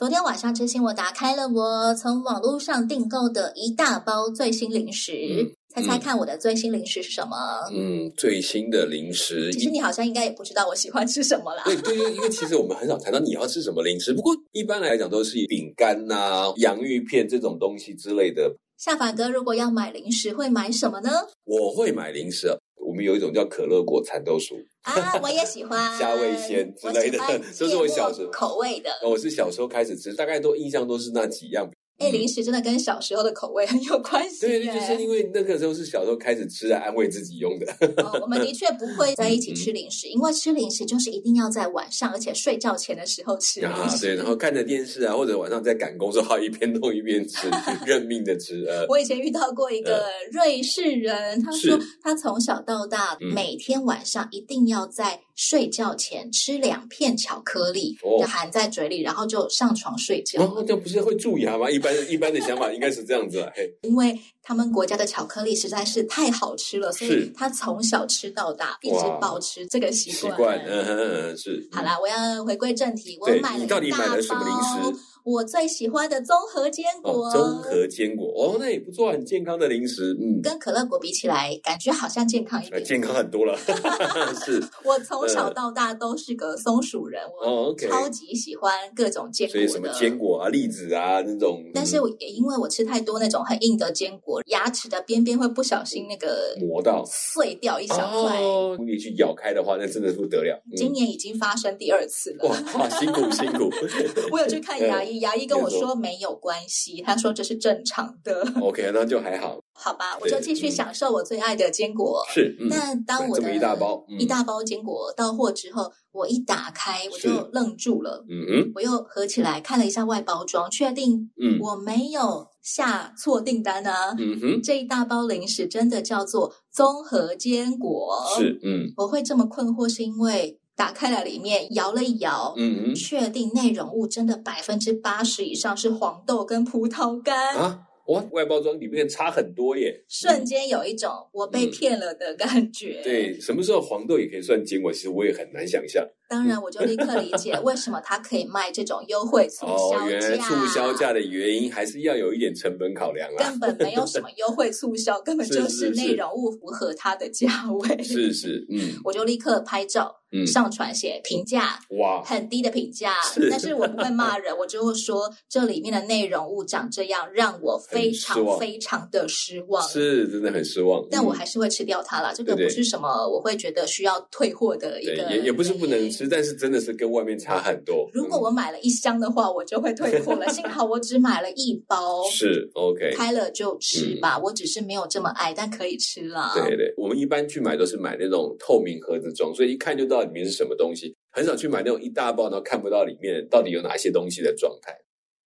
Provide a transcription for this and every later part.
昨天晚上，真心我打开了我从网络上订购的一大包最新零食，嗯、猜猜看我的最新零食是什么？嗯，最新的零食。其实你好像应该也不知道我喜欢吃什么啦。对对，因为其实我们很少谈到你要吃什么零食，不过一般来讲都是饼干呐、啊、洋芋片这种东西之类的。下凡哥，如果要买零食，会买什么呢？我会买零食。我们有一种叫可乐果蚕豆酥啊，我也喜欢 虾味鲜之类的，这 是我小时候口味的。我是小时候开始吃，大概都印象都是那几样。哎，零食真的跟小时候的口味很有关系。对，就是因为那个时候是小时候开始吃来安慰自己用的。哦，我们的确不会在一起吃零食，因为吃零食就是一定要在晚上，而且睡觉前的时候吃。啊，对，然后看着电视啊，或者晚上在赶工作，好，一边弄一边吃，认命的吃。我以前遇到过一个瑞士人，他说他从小到大每天晚上一定要在睡觉前吃两片巧克力，就含在嘴里，然后就上床睡觉。哦，这不是会蛀牙吗？一般。一般的想法应该是这样子啊，嘿，因为他们国家的巧克力实在是太好吃了，所以他从小吃到大，一直保持这个习惯。习惯，嗯嗯是。好啦，我要回归正题，我买了一大包。我最喜欢的综合坚果，哦、综合坚果哦，那也不错，很健康的零食。嗯，跟可乐果比起来，感觉好像健康一点，健康很多了。是，我从小到大都是个松鼠人，我超级喜欢各种坚果，所以什么坚果啊、栗子啊那种。但是我也因为我吃太多那种很硬的坚果，牙齿的边边会不小心那个磨到碎掉一小块。哦，你去咬开的话，那真的是不得了。今年已经发生第二次了，哇，辛苦辛苦。我有去看牙医。牙医跟我说没有关系，他说这是正常的。OK，那就还好。好吧，我就继续享受我最爱的坚果。是，那当我的一大包一大包坚果到货之后，我一打开我就愣住了。嗯嗯，我又合起来看了一下外包装，确定嗯我没有下错订单啊。嗯哼，这一大包零食真的叫做综合坚果。是，嗯，我会这么困惑是因为。打开了里面摇了一摇，嗯嗯，确定内容物真的百分之八十以上是黄豆跟葡萄干啊！哇，外包装里面差很多耶，瞬间有一种我被骗了的感觉。嗯、对，什么时候黄豆也可以算坚果？其实我也很难想象。当然，我就立刻理解为什么他可以卖这种优惠促销价。哦，原来促销价的原因还是要有一点成本考量啊。根本没有什么优惠促销，根本就是内容物符合它的价位。是是，嗯，我就立刻拍照。嗯，上传写评价，哇，很低的评价，但是我不会骂人，我就会说这里面的内容物长这样，让我非常非常的失望，是真的很失望。但我还是会吃掉它啦，这个不是什么我会觉得需要退货的一个，也也不是不能吃，但是真的是跟外面差很多。如果我买了一箱的话，我就会退货了。幸好我只买了一包，是 OK，开了就吃吧。我只是没有这么爱，但可以吃啦。对对，我们一般去买都是买那种透明盒子装，所以一看就知道。里面是什么东西？很少去买那种一大包，然后看不到里面到底有哪些东西的状态。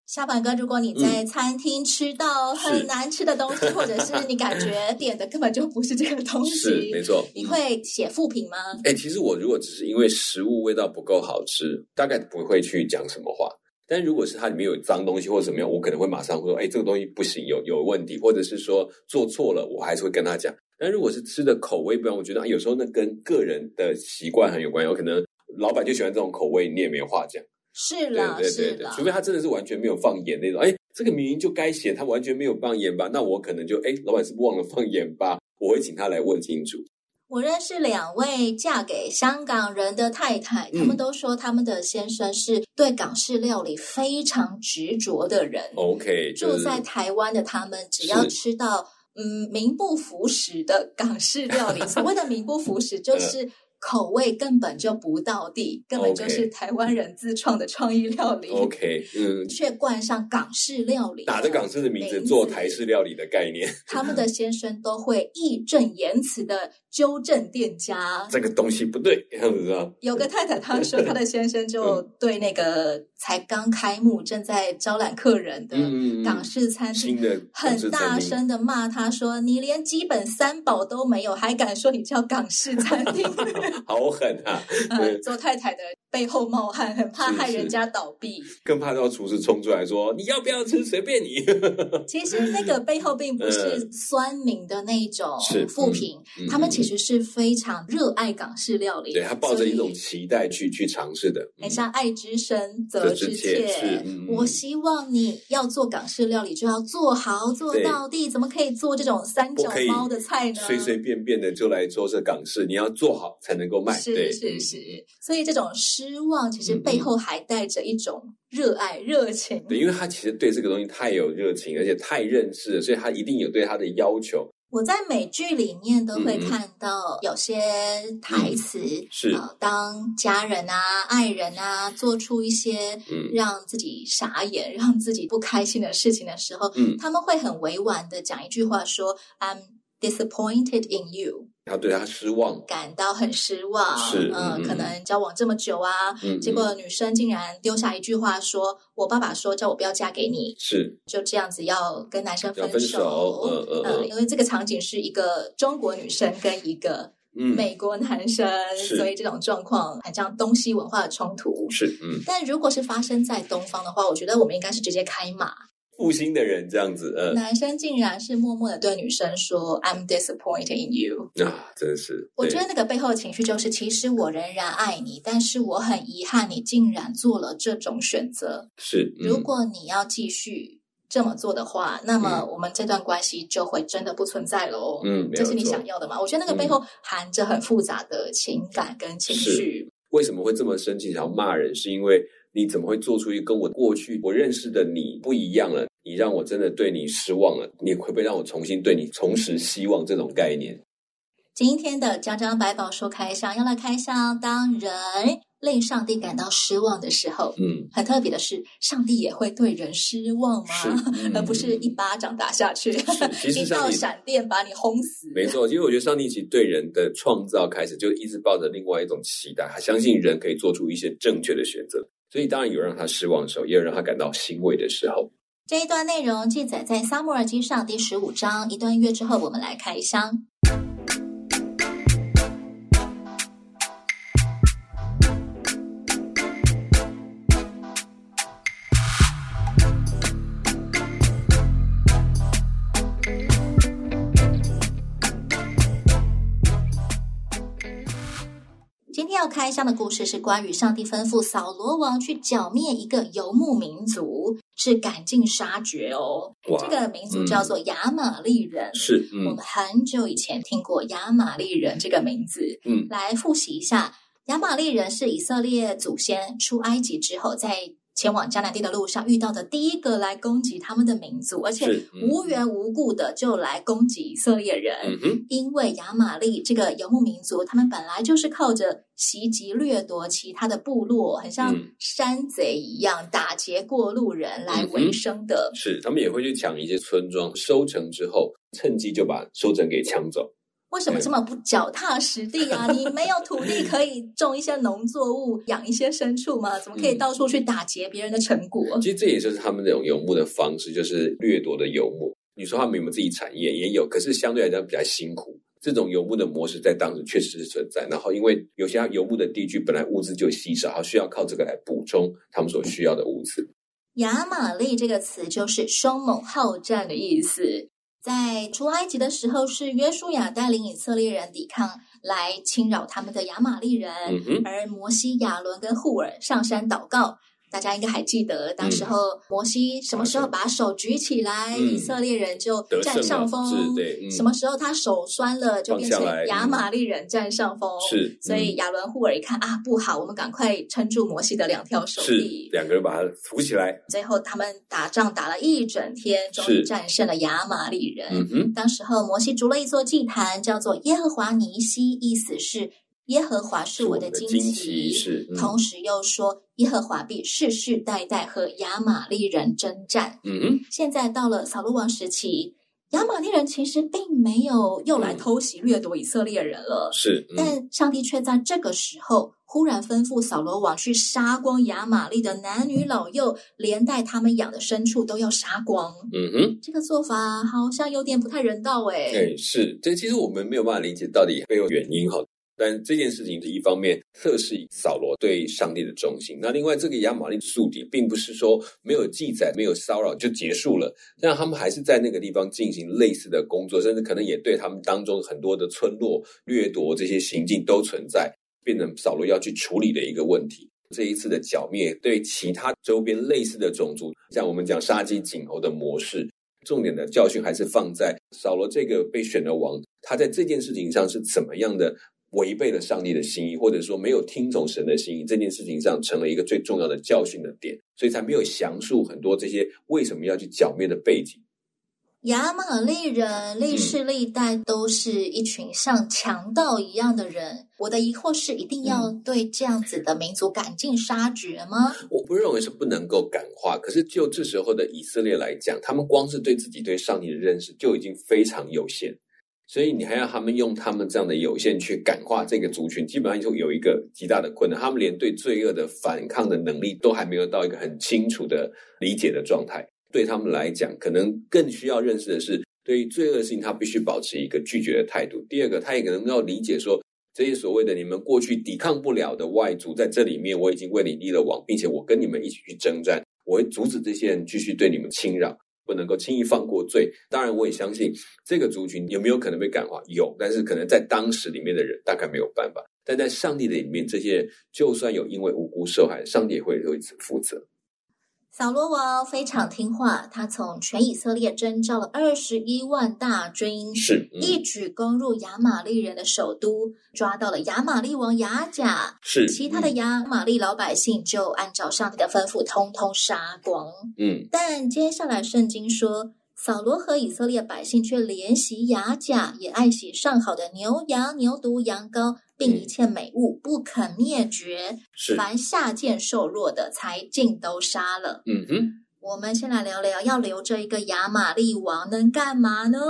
下凡哥，如果你在餐厅吃到很难吃的东西，嗯、或者是你感觉点的根本就不是这个东西，是没错，你会写负评吗？哎、欸，其实我如果只是因为食物味道不够好吃，大概不会去讲什么话。但如果是它里面有脏东西或者怎么样，我可能会马上会说：“哎、欸，这个东西不行，有有问题。”或者是说做错了，我还是会跟他讲。但如果是吃的口味不一样，我觉得有时候那跟个人的习惯很有关系。有可能老板就喜欢这种口味，你也没话讲。是啦，对对对，对，啦除非他真的是完全没有放盐那种。哎，这个明明就该写，他完全没有放盐吧？那我可能就哎，老板是不忘了放盐吧？我会请他来问清楚。我认识两位嫁给香港人的太太，他们都说他们的先生是对港式料理非常执着的人。OK，住在台湾的他们，只要吃到。嗯，名不符实的港式料理，所谓的名不符实，就是口味根本就不到地，根本就是台湾人自创的创意料理。OK，嗯，却冠上港式料理，打着港式的名字做台式料理的概念。他们的先生都会义正言辞的纠正店家，这个东西不对。有个太太她说，她的先生就对那个才刚开幕、正在招揽客人的港式餐厅，很大声的骂他说：“你连基本三宝都没有，还敢说你叫港式餐厅？” 好狠啊！嗯，做太太的背后冒汗，很怕害人家倒闭，更怕到厨师冲出来说：“你要不要吃？随便你。”其实那个背后并不是酸民的那种负评，嗯、他们其实是非常热爱港式料理，对，他抱着一种期待去去尝试的。很像爱之深责之切，我希望你要做港式料理就要做好做到底，怎么可以做这种三脚猫的菜呢？随随便便的就来做这港式，你要做好才能够卖。是对是是，所以这种失望其实背后还带着一种热爱、热情。对，因为他其实对这个东西太有热情，而且太认识了，所以他一定有对他的要求。我在美剧里面都会看到有些台词，是当家人啊、爱人啊做出一些让自己傻眼、让自己不开心的事情的时候，嗯他们会很委婉的讲一句话说：“I'm disappointed in you。”他对他失望，感到很失望。是，嗯，可能交往这么久啊，结果女生竟然丢下一句话说：“我爸爸说叫我不要嫁给你。”是，就这样子要跟男生分手。嗯嗯，因为这个场景是一个中国女生跟一个美国男生，所以这种状况很像东西文化的冲突。是，嗯。但如果是发生在东方的话，我觉得我们应该是直接开骂。负心的人这样子，嗯，男生竟然是默默的对女生说 “I'm disappointed in you”，啊，真是。我觉得那个背后的情绪就是，其实我仍然爱你，但是我很遗憾你竟然做了这种选择。是，嗯、如果你要继续这么做的话，那么我们这段关系就会真的不存在喽。嗯，这是你想要的吗？我觉得那个背后含着很复杂的情感跟情绪。为什么会这么生气，想要骂人？是因为。你怎么会做出一个跟我过去我认识的你不一样了？你让我真的对你失望了。你会不会让我重新对你重拾希望？这种概念。今天的江江百宝说开箱要来开箱，当人令上帝感到失望的时候，嗯，很特别的是，上帝也会对人失望吗？嗯、而不是一巴掌打下去，其实 一道闪电把你轰死。没错，其实我觉得上帝其实对人的创造开始就一直抱着另外一种期待，他相信人可以做出一些正确的选择。所以当然有让他失望的时候，也有让他感到欣慰的时候。这一段内容记载在《撒母耳记上》第十五章。一段音乐之后，我们来开箱。开箱的故事是关于上帝吩咐扫罗王去剿灭一个游牧民族，是赶尽杀绝哦。这个民族叫做亚玛利人，嗯、是、嗯、我们很久以前听过亚玛利人这个名字。嗯，来复习一下，亚玛利人是以色列祖先出埃及之后在。前往迦南地的路上遇到的第一个来攻击他们的民族，而且无缘无故的就来攻击以色列人。嗯、因为亚玛力这个游牧民族，他们本来就是靠着袭击掠夺其他的部落，很像山贼一样、嗯、打劫过路人来为生的。是，他们也会去抢一些村庄，收成之后趁机就把收成给抢走。为什么这么不脚踏实地啊？你没有土地可以种一些农作物、养一些牲畜吗？怎么可以到处去打劫别人的成果？其实这也就是他们这种游牧的方式，就是掠夺的游牧。你说他们有没有自己产业？也有，可是相对来讲比较辛苦。这种游牧的模式在当时确实是存在。然后，因为有些游牧的地区本来物资就稀少，他需要靠这个来补充他们所需要的物资。亚玛力这个词就是凶猛好战的意思。在出埃及的时候，是约书亚带领以色列人抵抗来侵扰他们的亚玛力人，嗯、而摩西、亚伦跟户尔上山祷告。大家应该还记得，当时候摩西什么时候把手举起来，嗯、以色列人就占上风；什么时候他手酸了，就变成亚玛力人占上风。是，嗯、所以亚伦、户尔一看啊，不好，我们赶快撑住摩西的两条手臂，两个人把他扶起来。最后他们打仗打了一整天，终于战胜了亚玛力人。嗯、哼当时候摩西筑了一座祭坛，叫做耶和华尼西，意思是。耶和华是我的旌旗，是，嗯、同时又说耶和华必世世代代和亚玛利人征战。嗯哼，现在到了扫罗王时期，亚玛利人其实并没有又来偷袭掠夺以色列人了，是，嗯、但上帝却在这个时候忽然吩咐扫罗王去杀光亚玛利的男女老幼，连带他们养的牲畜都要杀光。嗯哼，这个做法好像有点不太人道哎。对，是，这其实我们没有办法理解到底背后原因哈。但这件事情是一方面测试扫罗对上帝的忠心。那另外，这个亚玛力宿敌并不是说没有记载、没有骚扰就结束了，但他们还是在那个地方进行类似的工作，甚至可能也对他们当中很多的村落掠夺这些行径都存在，变成扫罗要去处理的一个问题。这一次的剿灭对其他周边类似的种族，像我们讲杀鸡儆猴的模式，重点的教训还是放在扫罗这个被选的王，他在这件事情上是怎么样的。违背了上帝的心意，或者说没有听从神的心意，这件事情上成了一个最重要的教训的点，所以才没有详述很多这些为什么要去剿灭的背景。亚玛力人历世历代都是一群像强盗一样的人，嗯、我的疑惑是：一定要对这样子的民族赶尽杀绝吗？我不认为是不能够感化，可是就这时候的以色列来讲，他们光是对自己对上帝的认识就已经非常有限。所以你还要他们用他们这样的有限去感化这个族群，基本上就有一个极大的困难。他们连对罪恶的反抗的能力都还没有到一个很清楚的理解的状态。对他们来讲，可能更需要认识的是，对于罪恶的事情，他必须保持一个拒绝的态度。第二个，他也可能要理解说，这些所谓的你们过去抵抗不了的外族，在这里面我已经为你立了王，并且我跟你们一起去征战，我会阻止这些人继续对你们侵扰。不能够轻易放过罪。当然，我也相信这个族群有没有可能被感化？有，但是可能在当时里面的人大概没有办法。但在上帝的里面，这些人就算有因为无辜受害，上帝也会为此负责。扫罗王非常听话，他从全以色列征召了二十一万大军，是、嗯、一举攻入亚玛利人的首都，抓到了亚玛利王亚甲，是其他的亚玛利老百姓就按照上帝的吩咐，通通杀光。嗯，但接下来圣经说，扫罗和以色列百姓却怜惜雅甲，也爱惜上好的牛羊、牛犊、羊羔。并一切美物不肯灭绝，是凡下贱瘦弱的，才尽都杀了。嗯哼，我们先来聊聊，要留着一个亚玛力王能干嘛呢？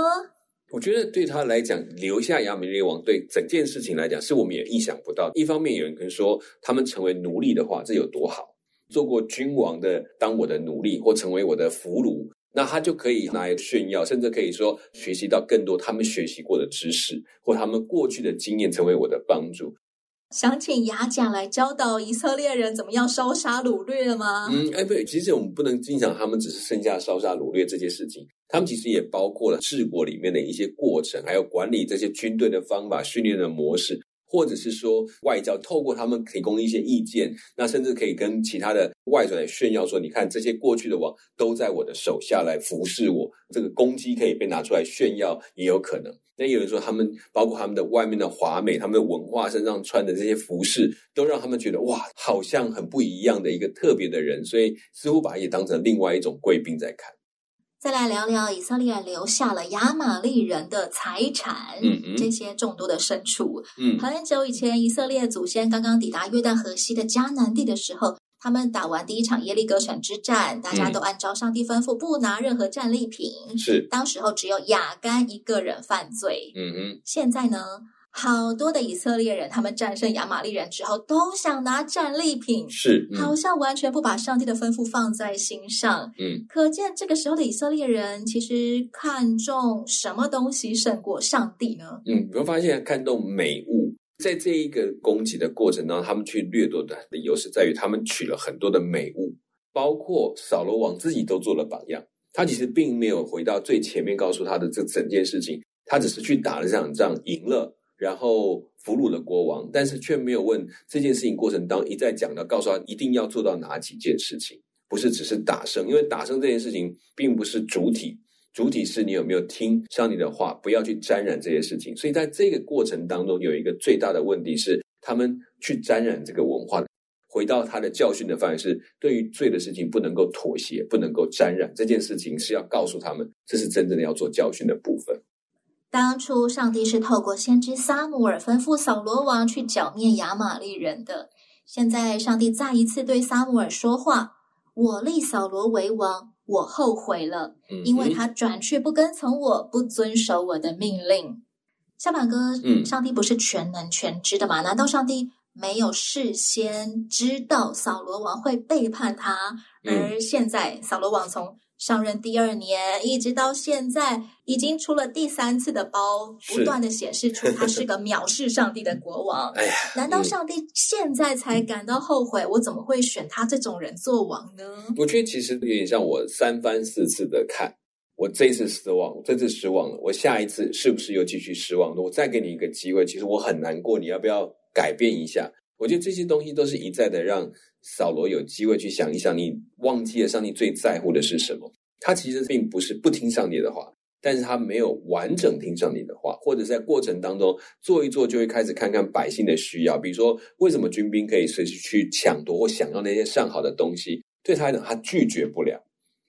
我觉得对他来讲，留下亚玛力王对整件事情来讲，是我们也意想不到。一方面，有人可能说，他们成为奴隶的话，这有多好？做过君王的，当我的奴隶，或成为我的俘虏。那他就可以拿来炫耀，甚至可以说学习到更多他们学习过的知识，或他们过去的经验成为我的帮助。想请雅甲来教导以色列人怎么样烧杀掳掠吗？嗯，哎，不，其实我们不能经常他们只是剩下烧杀掳掠这些事情，他们其实也包括了治国里面的一些过程，还有管理这些军队的方法、训练的模式。或者是说外交，透过他们提供一些意见，那甚至可以跟其他的外族来炫耀说：“你看，这些过去的王都在我的手下来服侍我。”这个攻击可以被拿出来炫耀，也有可能。那有人说，他们包括他们的外面的华美，他们的文化，身上穿的这些服饰，都让他们觉得哇，好像很不一样的一个特别的人，所以似乎把也当成另外一种贵宾在看。再来聊聊以色列留下了亚玛力人的财产，嗯嗯，这些众多的牲畜。嗯，很久以前，以色列祖先刚刚抵达约旦河西的迦南地的时候，他们打完第一场耶利哥城之战，大家都按照上帝吩咐不拿任何战利品。是，当时候只有亚干一个人犯罪。嗯嗯，现在呢？好多的以色列人，他们战胜亚玛力人之后，都想拿战利品，是、嗯、好像完全不把上帝的吩咐放在心上。嗯，可见这个时候的以色列人其实看重什么东西胜过上帝呢？嗯，你会发现看重美物，在这一个攻击的过程当中，他们去掠夺的理由是在于他们取了很多的美物，包括扫罗王自己都做了榜样。他其实并没有回到最前面告诉他的这整件事情，他只是去打了这场仗，赢了。然后俘虏了国王，但是却没有问这件事情过程当中一再讲到，告诉他一定要做到哪几件事情，不是只是打胜，因为打胜这件事情并不是主体，主体是你有没有听上帝的话，不要去沾染这些事情。所以在这个过程当中，有一个最大的问题是，他们去沾染这个文化，回到他的教训的范围是，对于罪的事情不能够妥协，不能够沾染这件事情，是要告诉他们，这是真正的要做教训的部分。当初上帝是透过先知撒母耳吩咐扫罗王去剿灭亚玛力人的。现在上帝再一次对撒母耳说话：“我立扫罗为王，我后悔了，因为他转去不跟从我，不遵守我的命令。小马哥，嗯，上帝不是全能全知的吗？难道上帝没有事先知道扫罗王会背叛他？而现在扫罗王从上任第二年，一直到现在，已经出了第三次的包，不断的显示出他是个藐视上帝的国王。哎呀，难道上帝现在才感到后悔？我怎么会选他这种人做王呢？我觉得其实有点像我三番四次的看，我这次失望，这次失望了，我下一次是不是又继续失望？我再给你一个机会，其实我很难过，你要不要改变一下？我觉得这些东西都是一再的让扫罗有机会去想一想，你忘记了上帝最在乎的是什么？他其实并不是不听上帝的话，但是他没有完整听上帝的话，或者在过程当中做一做，就会开始看看百姓的需要，比如说为什么军兵可以随时去抢夺或想要那些上好的东西，对他来讲他拒绝不了。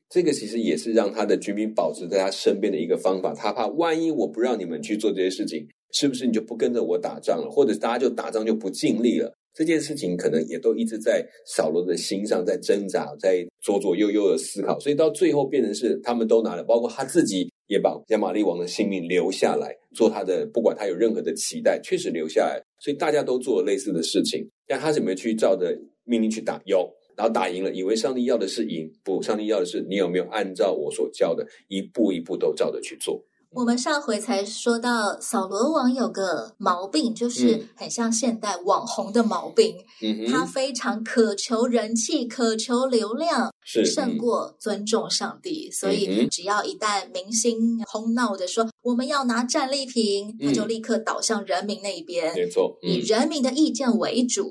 这个其实也是让他的军兵保持在他身边的一个方法，他怕万一我不让你们去做这些事情，是不是你就不跟着我打仗了，或者大家就打仗就不尽力了？这件事情可能也都一直在扫罗的心上，在挣扎，在左左右右的思考，所以到最后变成是他们都拿了，包括他自己也把亚玛利王的性命留下来做他的，不管他有任何的期待，确实留下来，所以大家都做了类似的事情。但他怎么去照着命令去打？有，然后打赢了，以为上帝要的是赢，不，上帝要的是你有没有按照我所教的一步一步都照着去做。我们上回才说到，扫罗王有个毛病，就是很像现代网红的毛病。嗯，他非常渴求人气，渴求流量，是胜过尊重上帝。所以，只要一旦明星哄闹的说我们要拿战利品，他就立刻倒向人民那一边，没错，以人民的意见为主，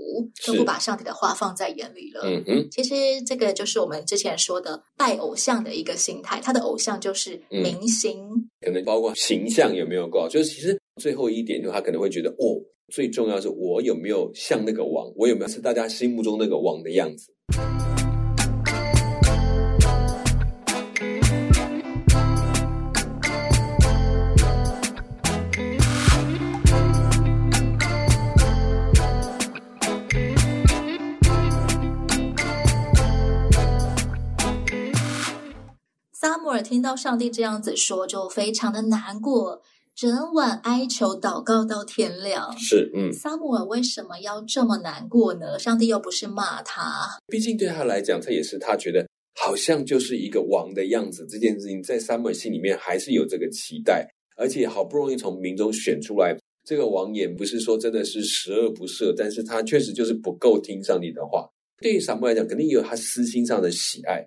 都不把上帝的话放在眼里了。嗯哼，其实这个就是我们之前说的拜偶像的一个心态，他的偶像就是明星。可能包包括形象有没有够，就是其实最后一点，就他可能会觉得哦，最重要是我有没有像那个王，我有没有是大家心目中那个王的样子。听到上帝这样子说，就非常的难过，整晚哀求祷告到天亮。是，嗯，撒母耳为什么要这么难过呢？上帝又不是骂他，毕竟对他来讲，他也是他觉得好像就是一个王的样子。这件事情在撒母耳心里面还是有这个期待，而且好不容易从民中选出来这个王，也不是说真的是十恶不赦，但是他确实就是不够听上帝的话。对于撒母耳来讲，肯定也有他私心上的喜爱。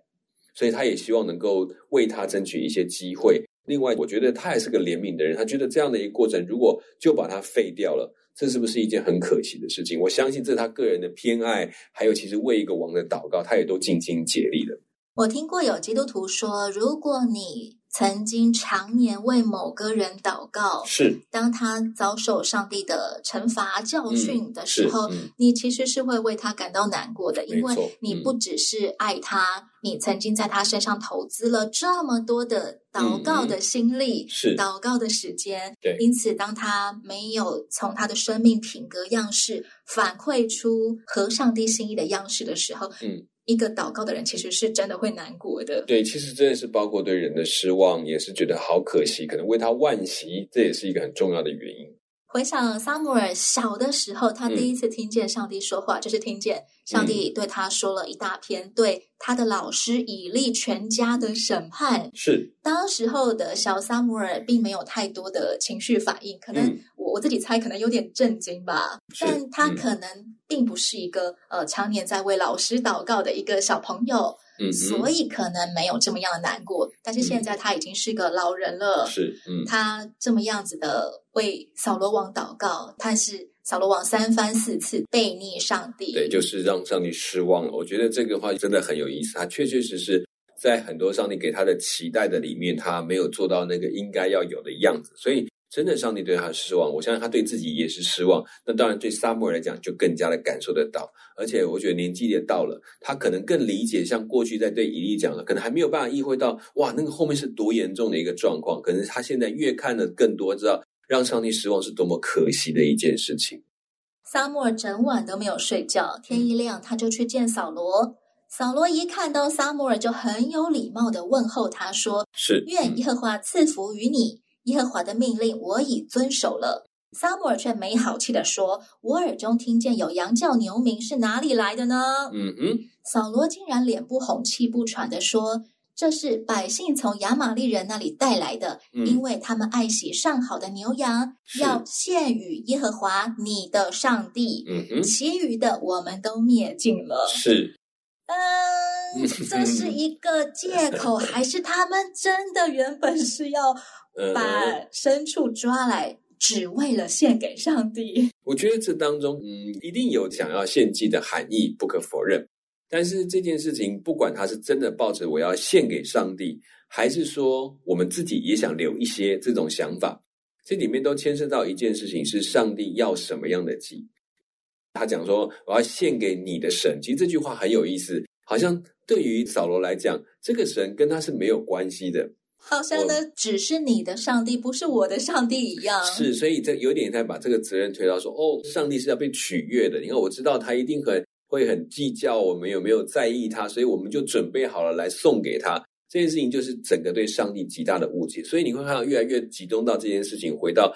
所以他也希望能够为他争取一些机会。另外，我觉得他也是个怜悯的人，他觉得这样的一个过程，如果就把他废掉了，这是不是一件很可惜的事情？我相信这是他个人的偏爱，还有其实为一个王的祷告，他也都尽心竭力的。我听过有基督徒说，如果你曾经常年为某个人祷告，是。当他遭受上帝的惩罚教训的时候，嗯。嗯、你其实是会为他感到难过的，因为你不只是爱他，嗯、你曾经在他身上投资了这么多的祷告的心力，嗯、是。祷告的时间，对，因此当他没有从他的生命品格样式反馈出合上帝心意的样式的时候，嗯。一个祷告的人，其实是真的会难过的。对，其实真的是包括对人的失望，也是觉得好可惜，可能为他惋惜，这也是一个很重要的原因。回想撒母耳小的时候，他第一次听见上帝说话，嗯、就是听见上帝对他说了一大篇对他的老师以利全家的审判。是当时候的小撒母耳，并没有太多的情绪反应，可能我我自己猜，可能有点震惊吧。但他可能并不是一个呃常年在为老师祷告的一个小朋友。嗯，所以可能没有这么样的难过，但是现在他已经是个老人了。是，嗯，他这么样子的为扫罗王祷告，但是扫罗王三番四次背逆上帝，对，就是让上帝失望了。我觉得这个话真的很有意思，他确确实实在很多上帝给他的期待的里面，他没有做到那个应该要有的样子，所以。真的，上帝对他失望，我相信他对自己也是失望。那当然，对撒母耳来讲，就更加的感受得到。而且，我觉得年纪也到了，他可能更理解，像过去在对以利讲的，可能还没有办法意会到，哇，那个后面是多严重的一个状况。可能他现在越看的更多，知道让上帝失望是多么可惜的一件事情。撒母耳整晚都没有睡觉，天一亮他就去见扫罗。扫罗一看到撒母耳，就很有礼貌的问候他说：“是，愿耶和华赐福于你。耶和华的命令我已遵守了。”撒母耳却没好气地说：“我耳中听见有羊叫牛鸣，是哪里来的呢？”嗯哼，扫罗竟然脸不红气不喘地说：“这是百姓从亚玛利人那里带来的，嗯、因为他们爱惜上好的牛羊，要献与耶和华你的上帝。嗯哼，其余的我们都灭尽了。”是，嗯，这是 一个借口，还是他们真的原本是要把牲畜抓来？只为了献给上帝，我觉得这当中，嗯，一定有想要献祭的含义，不可否认。但是这件事情，不管他是真的抱着我要献给上帝，还是说我们自己也想留一些这种想法，这里面都牵涉到一件事情：是上帝要什么样的祭？他讲说我要献给你的神，其实这句话很有意思，好像对于扫罗来讲，这个神跟他是没有关系的。好像呢，只是你的上帝，不是我的上帝一样。是，所以这有点在把这个责任推到说，哦，上帝是要被取悦的。你看，我知道他一定很会很计较我们有没有在意他，所以我们就准备好了来送给他。这件事情就是整个对上帝极大的误解。所以你会看到越来越集中到这件事情，回到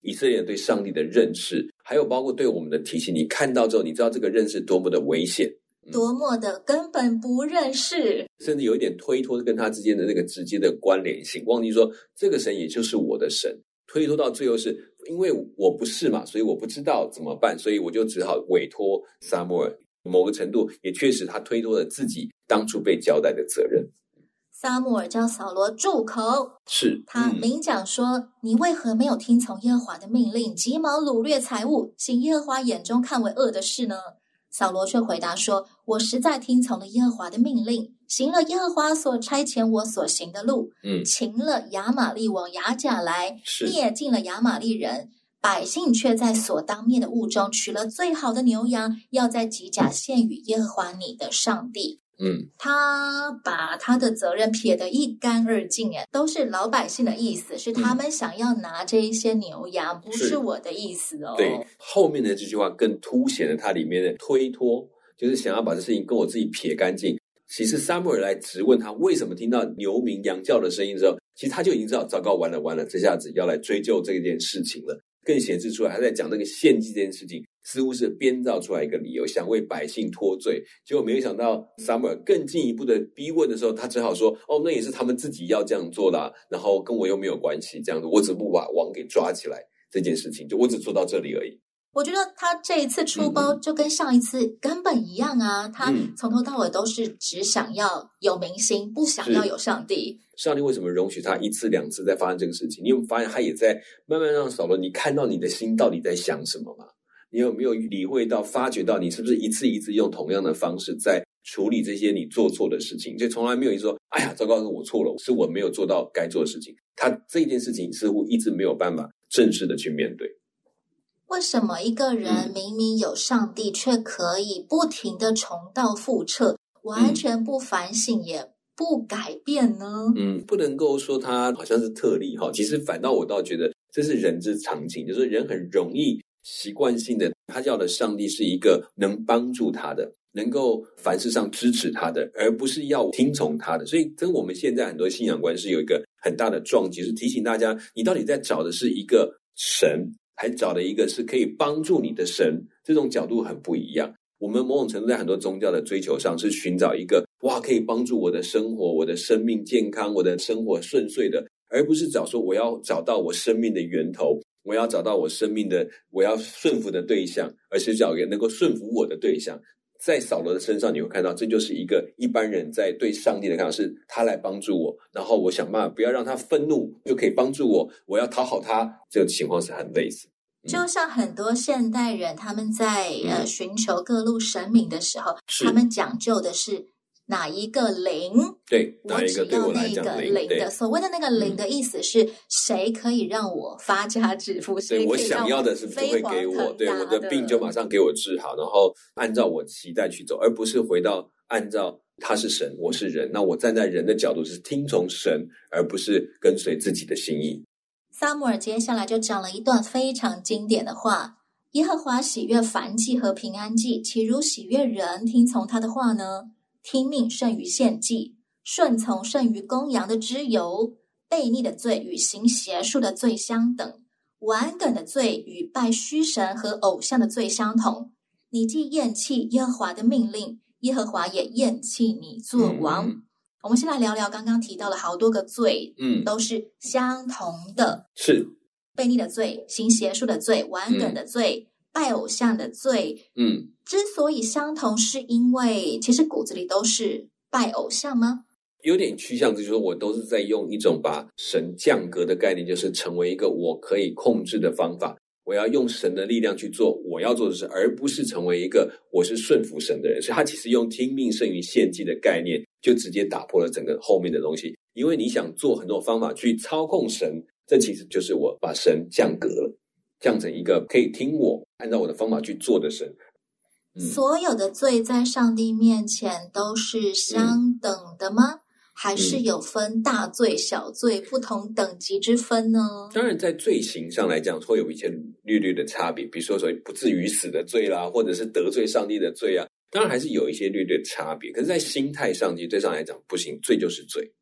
以色列人对上帝的认识，还有包括对我们的提醒。你看到之后，你知道这个认识多么的危险。多么的根本不认识，甚至有一点推脱跟他之间的那个直接的关联性，忘记说这个神也就是我的神，推脱到最后是因为我不是嘛，所以我不知道怎么办，所以我就只好委托撒母耳。某个程度也确实他推脱了自己当初被交代的责任。撒母耳叫扫罗住口，是他明讲说：“嗯、你为何没有听从耶和华的命令，急忙掳掠财物，行耶和华眼中看为恶的事呢？”扫罗却回答说：“我实在听从了耶和华的命令，行了耶和华所差遣我所行的路，嗯，擒了亚玛利王亚甲来，灭尽了亚玛利人，百姓却在所当灭的物中取了最好的牛羊，要在吉甲献与耶和华你的上帝。”嗯，他把他的责任撇得一干二净，哎，都是老百姓的意思，是他们想要拿这一些牛羊，嗯、不是我的意思哦。对，后面的这句话更凸显了他里面的推脱，就是想要把这事情跟我自己撇干净。其实撒母耳来质问他为什么听到牛鸣羊叫的声音之后，其实他就已经知道，糟糕，完了完了，这下子要来追究这件事情了。更显示出来，他在讲那个献祭这件事情，似乎是编造出来一个理由，想为百姓脱罪。结果没有想到，，Summer 更进一步的逼问的时候，他只好说：“哦，那也是他们自己要这样做的啊，然后跟我又没有关系。这样子，我只不把王给抓起来这件事情，就我只做到这里而已。”我觉得他这一次出包就跟上一次根本一样啊！他从头到尾都是只想要有明星，不想要有上帝。上帝为什么容许他一次两次在发生这个事情？你有没有发现他也在慢慢让扫罗，你看到你的心到底在想什么吗？你有没有理会到、发觉到，你是不是一次一次用同样的方式在处理这些你做错的事情？就从来没有一说，哎呀，糟糕，是我错了，是我没有做到该做的事情。他这件事情似乎一直没有办法正式的去面对。为什么一个人明明有上帝，却可以不停的重蹈覆辙，完全不反省也不改变呢？嗯，不能够说他好像是特例哈。其实反倒我倒觉得这是人之常情，就是人很容易习惯性的，他叫的上帝是一个能帮助他的，能够凡事上支持他的，而不是要听从他的。所以跟我们现在很多信仰观是有一个很大的撞击，是提醒大家，你到底在找的是一个神。还找了一个是可以帮助你的神，这种角度很不一样。我们某种程度在很多宗教的追求上是寻找一个哇，可以帮助我的生活、我的生命健康、我的生活顺遂的，而不是找说我要找到我生命的源头，我要找到我生命的我要顺服的对象，而是找一个能够顺服我的对象。在扫罗的身上，你会看到，这就是一个一般人在对上帝的看法，是他来帮助我，然后我想办法不要让他愤怒，就可以帮助我。我要讨好他，这个情况是很类似。就像很多现代人，他们在呃寻求各路神明的时候，他们讲究的是。哪一个灵？对，我只要那个灵的。所谓的那个灵的意思是，谁可以让我发家致富？对，我想要的是不会给我，对我的病就马上给我治好，然后按照我期待去走，而不是回到按照他是神，我是人。那我站在人的角度是听从神，而不是跟随自己的心意。撒母耳接下来就讲了一段非常经典的话：耶和华喜悦凡祭和平安祭，岂如喜悦人听从他的话呢？听命胜于献祭，顺从胜于公羊的脂油。悖逆的罪与行邪术的罪相等，顽梗的罪与拜虚神和偶像的罪相同。你既厌弃耶和华的命令，耶和华也厌弃你做王。嗯、我们先来聊聊刚刚提到了好多个罪，嗯，都是相同的，是悖逆的罪、行邪术的罪、顽梗的罪、嗯、拜偶像的罪。嗯，之所以相同，是因为其实骨子里都是拜偶像吗？有点趋向，就是说我都是在用一种把神降格的概念，就是成为一个我可以控制的方法。我要用神的力量去做我要做的事，而不是成为一个我是顺服神的人。所以，他其实用听命胜于献祭的概念，就直接打破了整个后面的东西。因为你想做很多方法去操控神，这其实就是我把神降格了，降成一个可以听我按照我的方法去做的神。嗯、所有的罪在上帝面前都是相等的吗？嗯还是有分大罪、小罪不同等级之分呢？当然，在罪行上来讲，会有一些略略的差别。比如说，所谓不至于死的罪啦，或者是得罪上帝的罪啊，当然还是有一些略略的差别。可是，在心态上，其实对上来讲，不行，罪就是罪，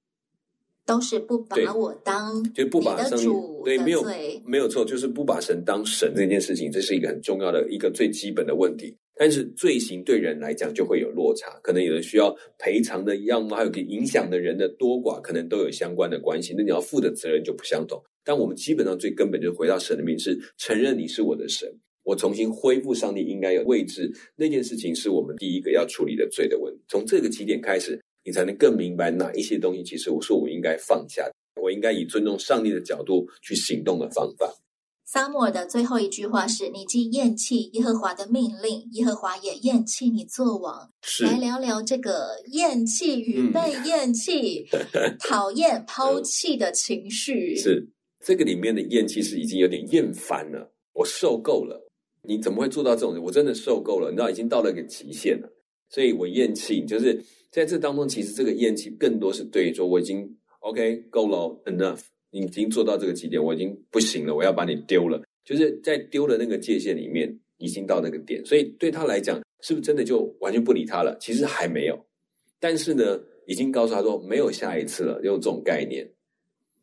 都是不把我当就不把神主对，没有没有错，就是不把神当神这件事情，这是一个很重要的一个最基本的问题。但是罪行对人来讲就会有落差，可能有人需要赔偿的样貌，还有给影响的人的多寡，可能都有相关的关系。那你要负的责任就不相同。但我们基本上最根本就是回到神的名，是承认你是我的神，我重新恢复上帝应该有位置。那件事情是我们第一个要处理的罪的问题。从这个起点开始，你才能更明白哪一些东西其实我说我应该放下，我应该以尊重上帝的角度去行动的方法。撒母耳的最后一句话是：“你既厌弃耶和华的命令，耶和华也厌弃你作王。”是。来聊聊这个厌弃与被厌弃、嗯、讨厌、抛弃的情绪。是这个里面的厌弃是已经有点厌烦了，我受够了。你怎么会做到这种？我真的受够了，你知道已经到了一个极限了，所以我厌弃。就是在这当中，其实这个厌弃更多是对于说我已经 OK 够了，enough。你已经做到这个极点，我已经不行了，我要把你丢了。就是在丢的那个界限里面，已经到那个点，所以对他来讲，是不是真的就完全不理他了？其实还没有，但是呢，已经告诉他说没有下一次了，用这种概念。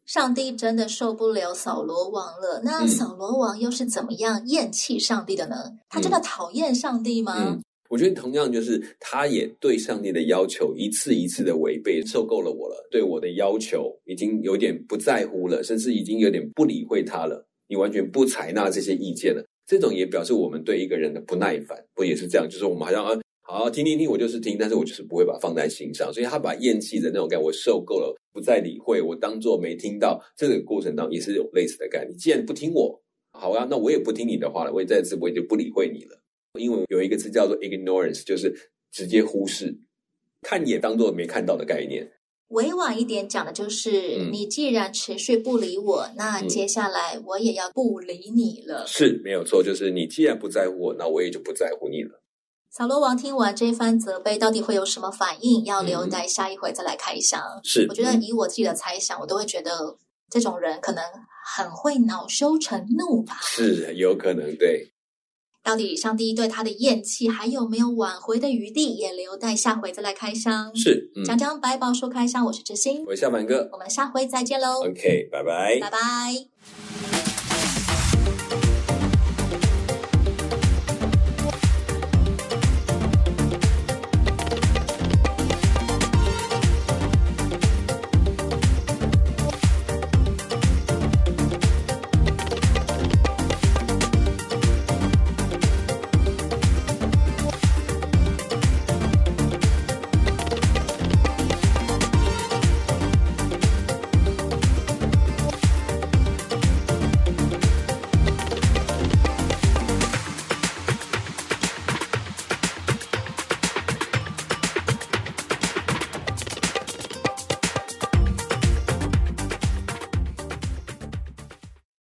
上帝真的受不了扫罗王了，那扫罗王又是怎么样厌弃上帝的呢？嗯、他真的讨厌上帝吗？嗯我觉得同样就是，他也对上帝的要求一次一次的违背，受够了我了，对我的要求已经有点不在乎了，甚至已经有点不理会他了。你完全不采纳这些意见了，这种也表示我们对一个人的不耐烦，不也是这样？就是我们好像啊，好听听听，我就是听，但是我就是不会把它放在心上。所以他把厌弃的那种感，我受够了，不再理会，我当做没听到。这个过程当中也是有类似的感。你。既然不听我，好啊，那我也不听你的话了，我也再次我也就不理会你了。英文有一个词叫做 ignorance，就是直接忽视，看也当做没看到的概念。委婉一点讲的就是，嗯、你既然持续不理我，那接下来我也要不理你了。是没有错，就是你既然不在乎我，那我也就不在乎你了。扫罗王听完这一番责备，到底会有什么反应？要留待下一回再来开箱。是，我觉得以我自己的猜想，我都会觉得这种人可能很会恼羞成怒吧。是有可能，对。到底上帝对他的厌弃还有没有挽回的余地？也留待下回再来开箱。是，讲讲百宝书开箱，我是知心，我是夏满哥，我们下回再见喽。OK，拜拜，拜拜。